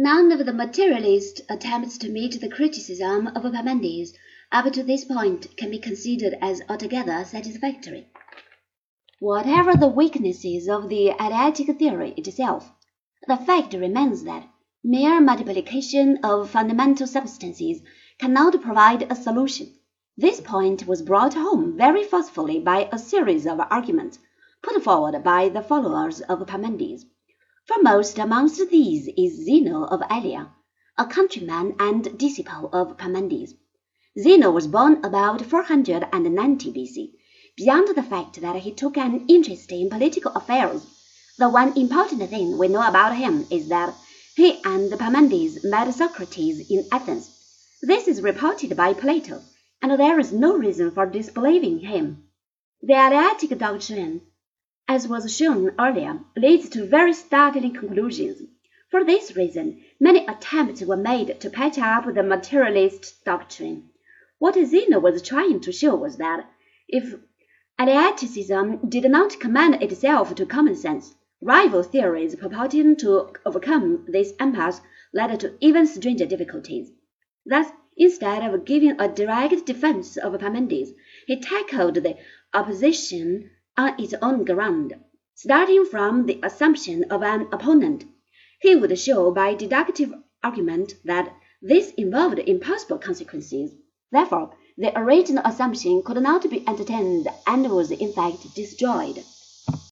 None of the materialist attempts to meet the criticism of Parmenides up to this point can be considered as altogether satisfactory. Whatever the weaknesses of the Eleatic theory itself, the fact remains that mere multiplication of fundamental substances cannot provide a solution. This point was brought home very forcefully by a series of arguments put forward by the followers of Parmenides. Foremost amongst these is Zeno of Elea, a countryman and disciple of Parmenides. Zeno was born about 490 B.C. Beyond the fact that he took an interest in political affairs, the one important thing we know about him is that he and Parmenides met Socrates in Athens. This is reported by Plato, and there is no reason for disbelieving him. The Eleatic doctrine as was shown earlier, leads to very startling conclusions. For this reason, many attempts were made to patch up the materialist doctrine. What Zeno was trying to show was that if Eleaticism did not commend itself to common sense, rival theories purporting to overcome this impasse led to even stranger difficulties. Thus, instead of giving a direct defense of Parmenides, he tackled the opposition on its own ground, starting from the assumption of an opponent. He would show by deductive argument that this involved impossible consequences. Therefore, the original assumption could not be entertained and was in fact destroyed.